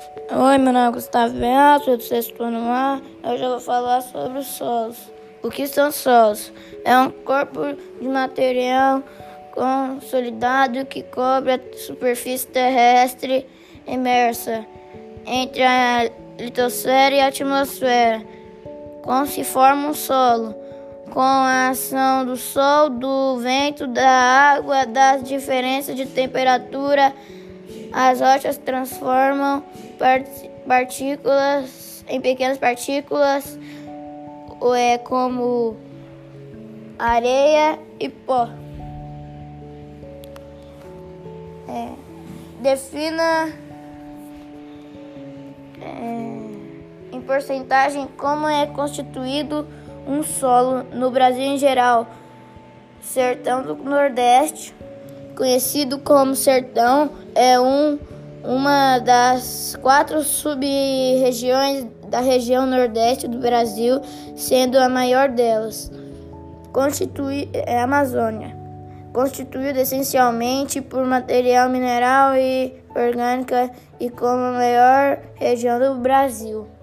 Oi, meu nome é Gustavo Bento, sou do sexto ano A. Eu vou falar sobre os solos. O que são solos? É um corpo de material consolidado que cobre a superfície terrestre imersa entre a litosfera e a atmosfera, como se forma um solo. Com a ação do sol, do vento, da água, das diferenças de temperatura, as rochas transformam partículas em pequenas partículas, ou é como areia e pó. É, defina é, em porcentagem como é constituído um solo no Brasil em geral. Sertão do Nordeste, conhecido como sertão, é um uma das quatro sub-regiões da região nordeste do Brasil, sendo a maior delas. Constitui é a Amazônia, constituída essencialmente por material mineral e orgânica e como a maior região do Brasil.